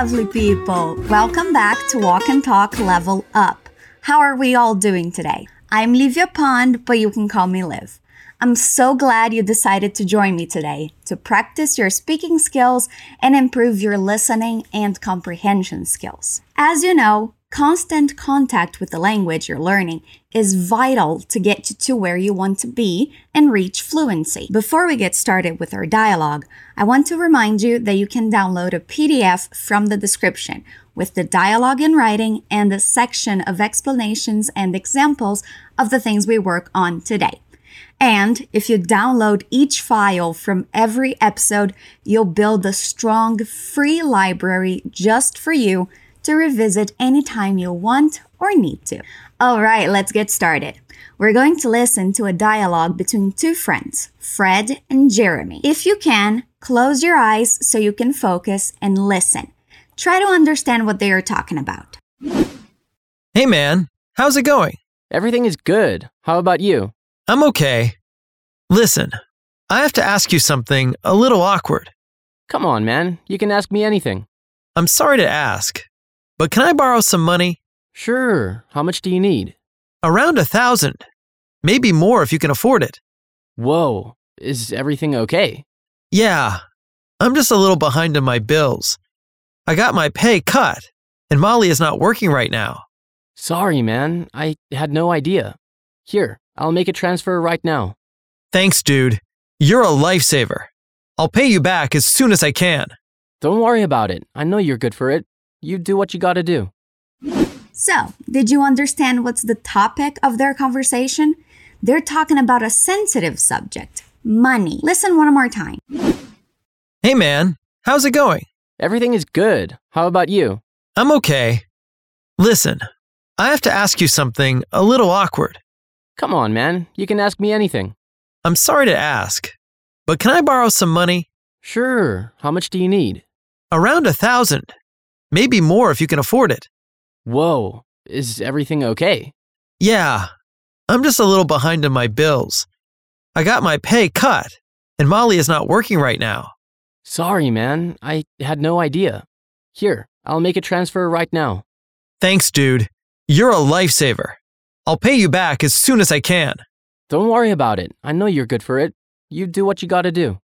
lovely people. Welcome back to Walk and Talk Level Up. How are we all doing today? I'm Livia Pond, but you can call me Liv. I'm so glad you decided to join me today to practice your speaking skills and improve your listening and comprehension skills. As you know, constant contact with the language you're learning is vital to get you to where you want to be and reach fluency. Before we get started with our dialogue, I want to remind you that you can download a PDF from the description with the dialogue in writing and a section of explanations and examples of the things we work on today. And if you download each file from every episode, you'll build a strong free library just for you to revisit anytime you want or need to. All right, let's get started. We're going to listen to a dialogue between two friends, Fred and Jeremy. If you can, close your eyes so you can focus and listen. Try to understand what they are talking about. Hey man, how's it going? Everything is good. How about you? I'm okay. Listen, I have to ask you something a little awkward. Come on, man. You can ask me anything. I'm sorry to ask, but can I borrow some money? Sure. How much do you need? Around a thousand. Maybe more if you can afford it. Whoa. Is everything okay? Yeah, I'm just a little behind on my bills. I got my pay cut, and Molly is not working right now. Sorry, man. I had no idea. Here, I'll make a transfer right now. Thanks, dude. You're a lifesaver. I'll pay you back as soon as I can. Don't worry about it. I know you're good for it. You do what you gotta do. So, did you understand what's the topic of their conversation? They're talking about a sensitive subject money. Listen one more time. Hey man, how's it going? Everything is good. How about you? I'm okay. Listen, I have to ask you something a little awkward. Come on, man. You can ask me anything. I'm sorry to ask, but can I borrow some money? Sure. How much do you need? Around a thousand. Maybe more if you can afford it. Whoa. Is everything okay? Yeah, I'm just a little behind on my bills. I got my pay cut, and Molly is not working right now. Sorry, man. I had no idea. Here, I'll make a transfer right now. Thanks, dude. You're a lifesaver. I'll pay you back as soon as I can. Don't worry about it. I know you're good for it. You do what you gotta do.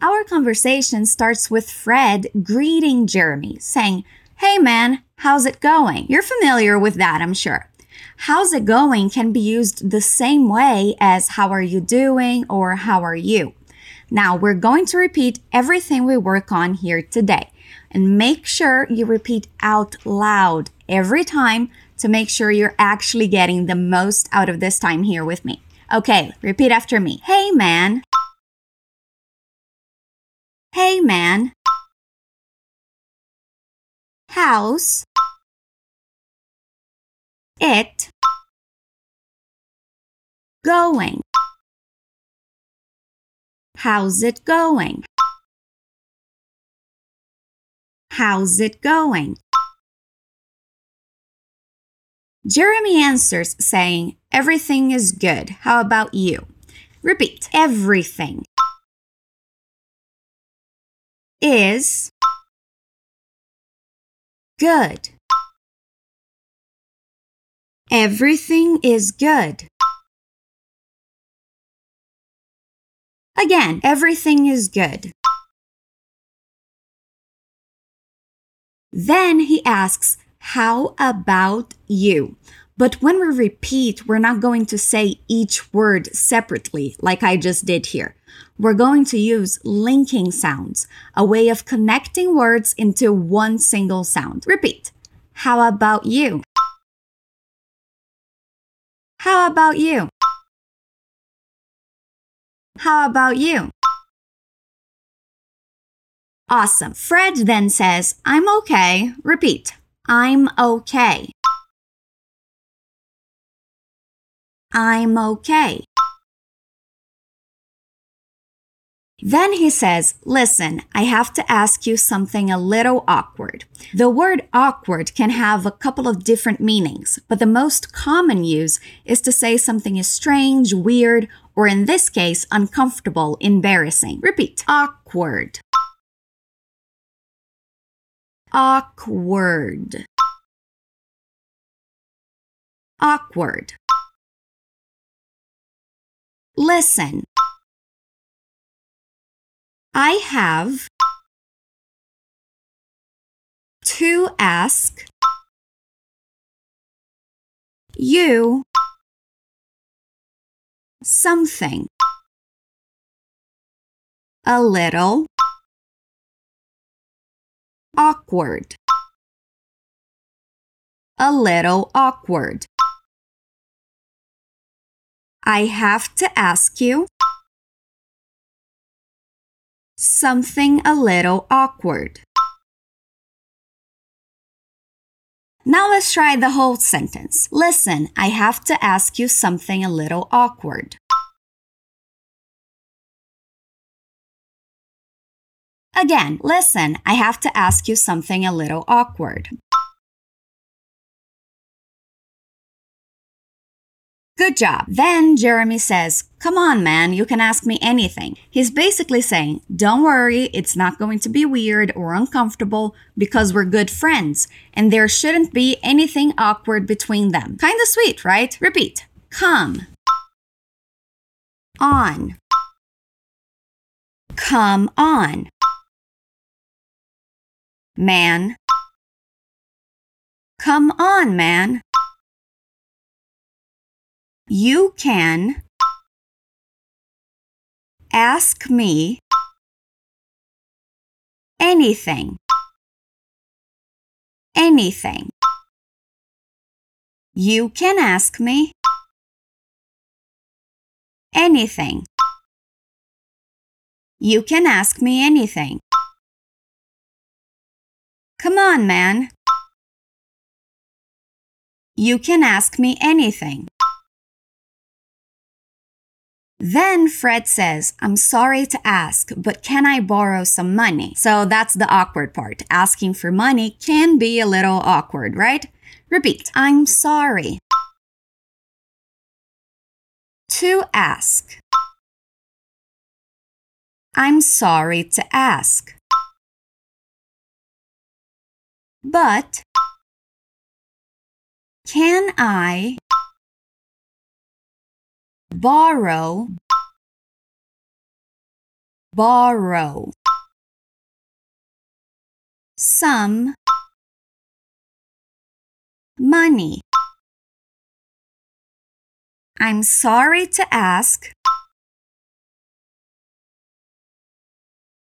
Our conversation starts with Fred greeting Jeremy, saying, Hey man, how's it going? You're familiar with that, I'm sure. How's it going can be used the same way as how are you doing or how are you. Now we're going to repeat everything we work on here today and make sure you repeat out loud every time to make sure you're actually getting the most out of this time here with me. Okay, repeat after me. Hey man. Hey man. House. It. Going. How's it going? How's it going? Jeremy answers saying, Everything is good. How about you? Repeat. Everything is good. Everything is good. Again, everything is good. Then he asks, How about you? But when we repeat, we're not going to say each word separately like I just did here. We're going to use linking sounds, a way of connecting words into one single sound. Repeat. How about you? How about you? How about you? Awesome. Fred then says, I'm okay. Repeat. I'm okay. I'm okay. Then he says, Listen, I have to ask you something a little awkward. The word awkward can have a couple of different meanings, but the most common use is to say something is strange, weird, or in this case, uncomfortable, embarrassing. Repeat awkward. awkward. Awkward. Listen. I have to ask you something. A little awkward. A little awkward I have to ask you something a little awkward. Now let's try the whole sentence. Listen, I have to ask you something a little awkward. Again, listen, I have to ask you something a little awkward. Good job. Then Jeremy says, Come on, man, you can ask me anything. He's basically saying, Don't worry, it's not going to be weird or uncomfortable because we're good friends and there shouldn't be anything awkward between them. Kinda sweet, right? Repeat. Come. On. Come on. Man. Come on, man. You can ask me anything. Anything. You can ask me anything. You can ask me anything. Come on, man. You can ask me anything. Then Fred says, I'm sorry to ask, but can I borrow some money? So that's the awkward part. Asking for money can be a little awkward, right? Repeat, I'm sorry. To ask. I'm sorry to ask. But can I borrow. Borrow. Some. Money. I'm sorry to ask.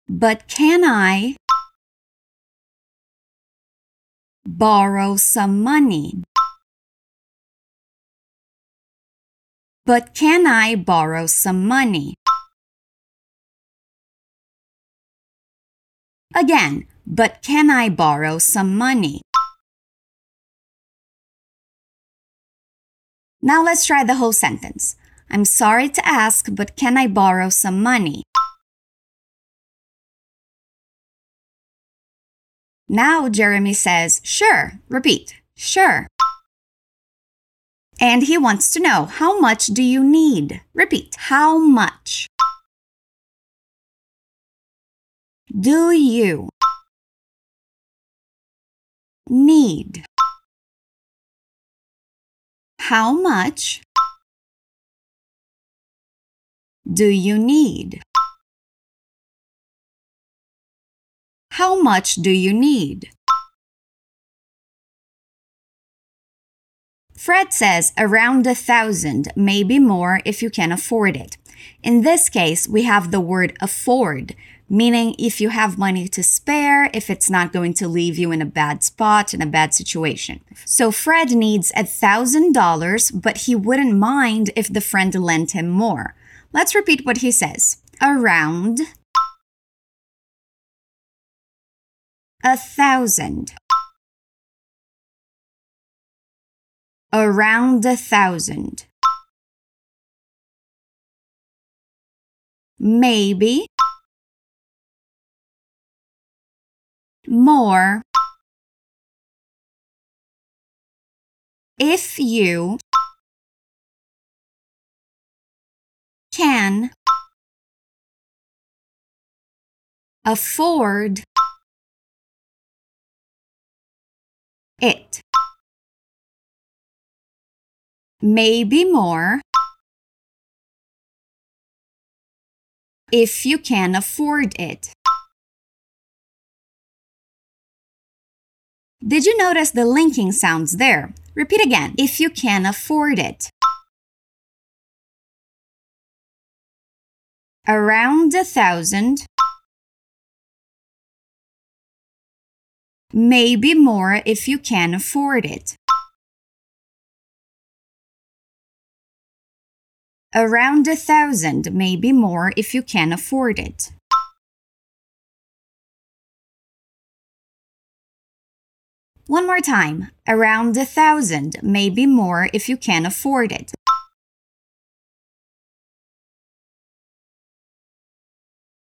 But can I? Borrow some money But can I borrow some money? Again, but can I borrow some money? Now let's try the whole sentence. I'm sorry to ask, but can I borrow some money? Now Jeremy says, sure. Repeat, sure. And he wants to know how much do you need? Repeat, how much? Do you need? How much do you need? How much do you need? Fred says around a thousand, maybe more if you can afford it. In this case, we have the word afford, meaning if you have money to spare, if it's not going to leave you in a bad spot, in a bad situation. So Fred needs a thousand dollars, but he wouldn't mind if the friend lent him more. Let's repeat what he says. Around a thousand. Around a thousand. Maybe more if you can afford it. Maybe more if you can afford it. Did you notice the linking sounds there? Repeat again. If you can afford it. Around a thousand. Maybe more if you can afford it. Around a thousand, maybe more if you can afford it. One more time. Around a thousand, maybe more if you can afford it.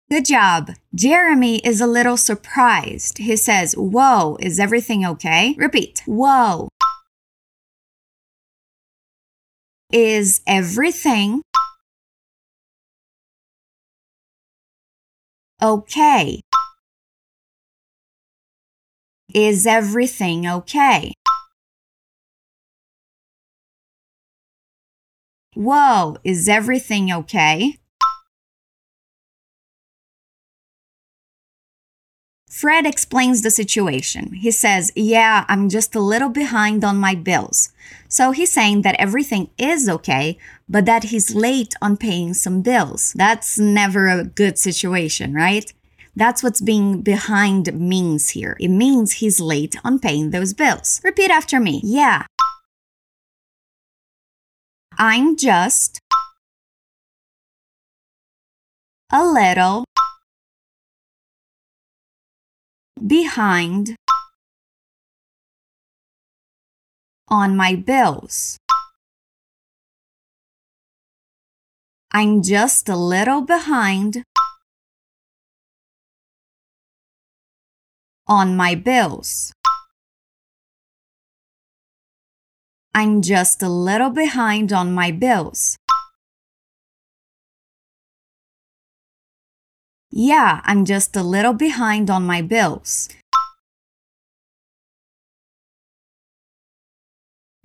Good job. Jeremy is a little surprised. He says, Whoa, is everything okay? Repeat. Whoa. Is everything okay? Is everything okay? Whoa, is everything okay? Fred explains the situation. He says, Yeah, I'm just a little behind on my bills. So he's saying that everything is okay, but that he's late on paying some bills. That's never a good situation, right? That's what's being behind means here. It means he's late on paying those bills. Repeat after me. Yeah. I'm just a little behind on my bills. I'm just a little behind on my bills. I'm just a little behind on my bills. Yeah, I'm just a little behind on my bills.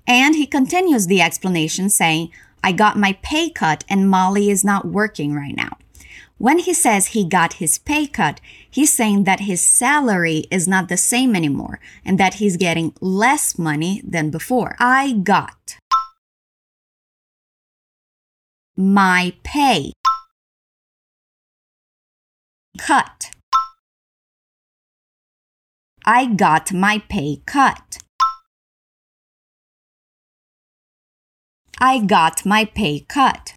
And he continues the explanation saying, I got my pay cut and Molly is not working right now. When he says he got his pay cut, he's saying that his salary is not the same anymore and that he's getting less money than before. I got my pay cut. I got my pay cut. I got my pay cut.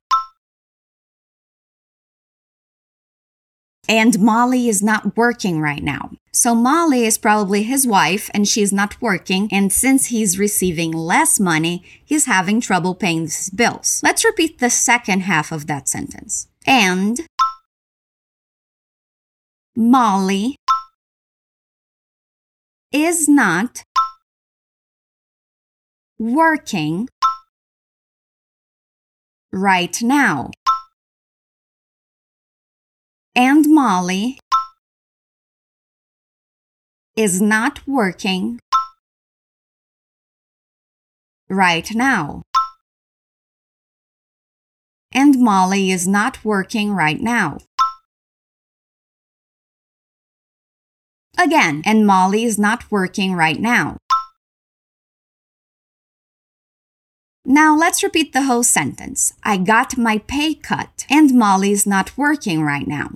And Molly is not working right now. So Molly is probably his wife and she's not working. And since he's receiving less money, he's having trouble paying his bills. Let's repeat the second half of that sentence. And Molly is not working right now. And Molly is not working right now. And Molly is not working right now. Again, and Molly is not working right now. Now let's repeat the whole sentence. I got my pay cut and Molly is not working right now.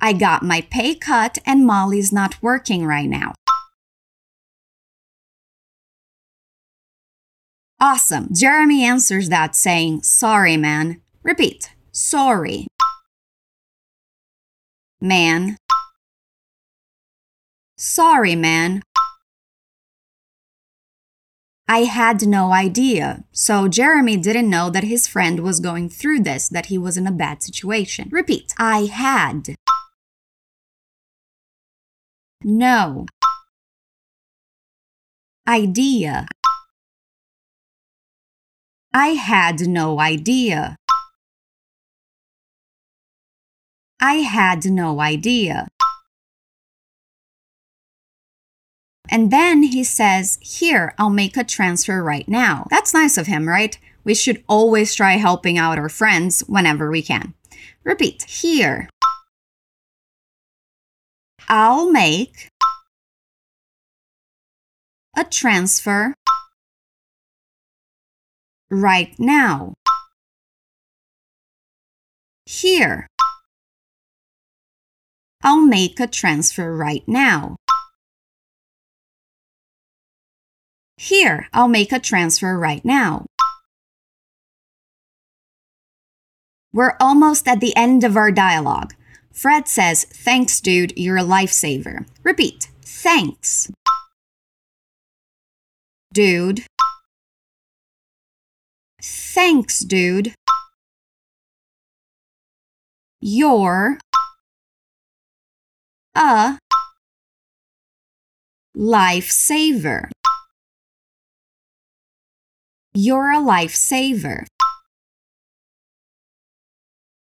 I got my pay cut and Molly's not working right now. Awesome. Jeremy answers that saying, Sorry, man. Repeat. Sorry man. Sorry, man. I had no idea. So Jeremy didn't know that his friend was going through this, that he was in a bad situation. Repeat. I had. No. Idea. I had no idea. I had no idea. And then he says, Here, I'll make a transfer right now. That's nice of him, right? We should always try helping out our friends whenever we can. Repeat, here. I'll make a transfer right now. Here. I'll make a transfer right now. Here, I'll make a transfer right now. We're almost at the end of our dialogue. Fred says, Thanks, dude, you're a lifesaver. Repeat, thanks. Dude. Thanks, dude. You're a lifesaver. You're a lifesaver.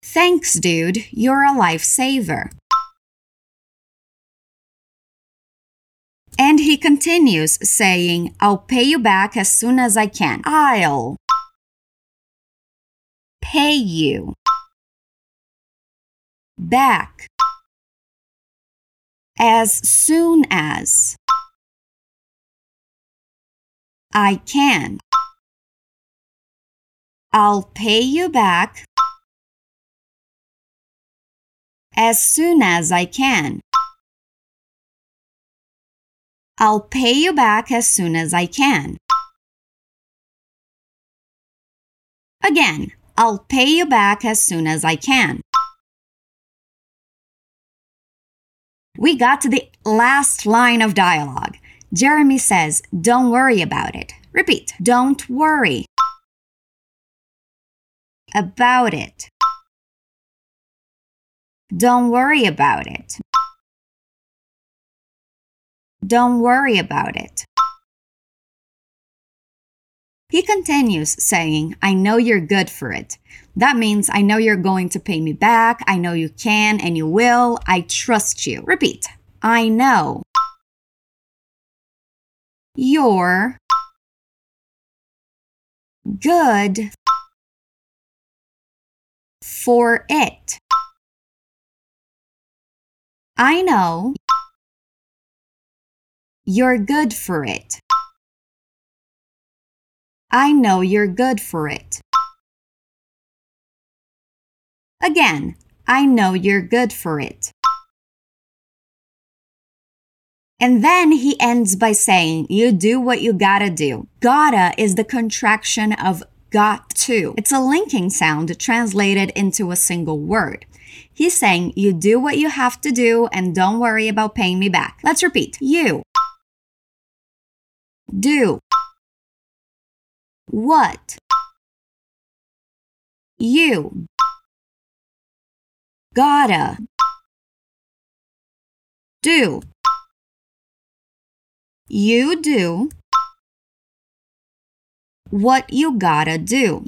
Thanks, dude. You're a lifesaver. And he continues saying, I'll pay you back as soon as I can. I'll pay you back as soon as I can. I'll pay you back as soon as I can. I'll pay you back as soon as I can. Again, I'll pay you back as soon as I can. We got to the last line of dialogue. Jeremy says, Don't worry about it. Repeat, don't worry about it. Don't worry about it. Don't worry about it. He continues saying, I know you're good for it. That means I know you're going to pay me back. I know you can and you will. I trust you. Repeat. I know. You're good for it. I know you're good for it. I know you're good for it. Again, I know you're good for it. And then he ends by saying, You do what you gotta do. Gotta is the contraction of got to. It's a linking sound translated into a single word. He's saying, You do what you have to do and don't worry about paying me back. Let's repeat. You do what you gotta do. You do what you gotta do.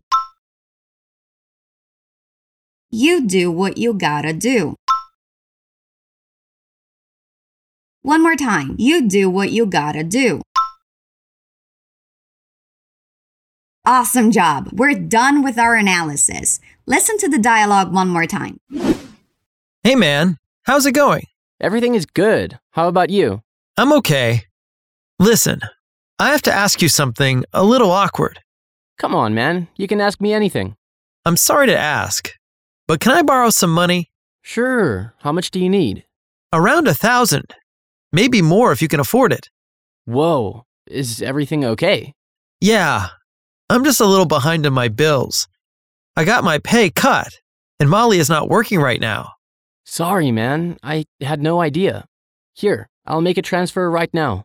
You do what you gotta do. One more time. You do what you gotta do. Awesome job. We're done with our analysis. Listen to the dialogue one more time. Hey man, how's it going? Everything is good. How about you? I'm okay. Listen, I have to ask you something a little awkward. Come on, man. You can ask me anything. I'm sorry to ask, but can I borrow some money? Sure. How much do you need? Around a thousand. Maybe more if you can afford it. Whoa. Is everything okay? Yeah, I'm just a little behind on my bills. I got my pay cut, and Molly is not working right now. Sorry, man. I had no idea. Here, I'll make a transfer right now.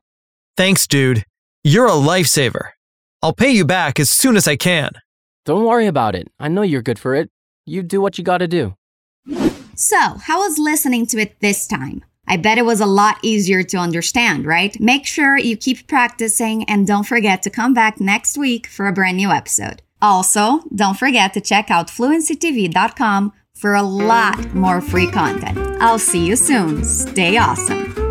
Thanks, dude. You're a lifesaver. I'll pay you back as soon as I can. Don't worry about it. I know you're good for it. You do what you gotta do. So, how was listening to it this time? I bet it was a lot easier to understand, right? Make sure you keep practicing and don't forget to come back next week for a brand new episode. Also, don't forget to check out fluencytv.com for a lot more free content. I'll see you soon. Stay awesome.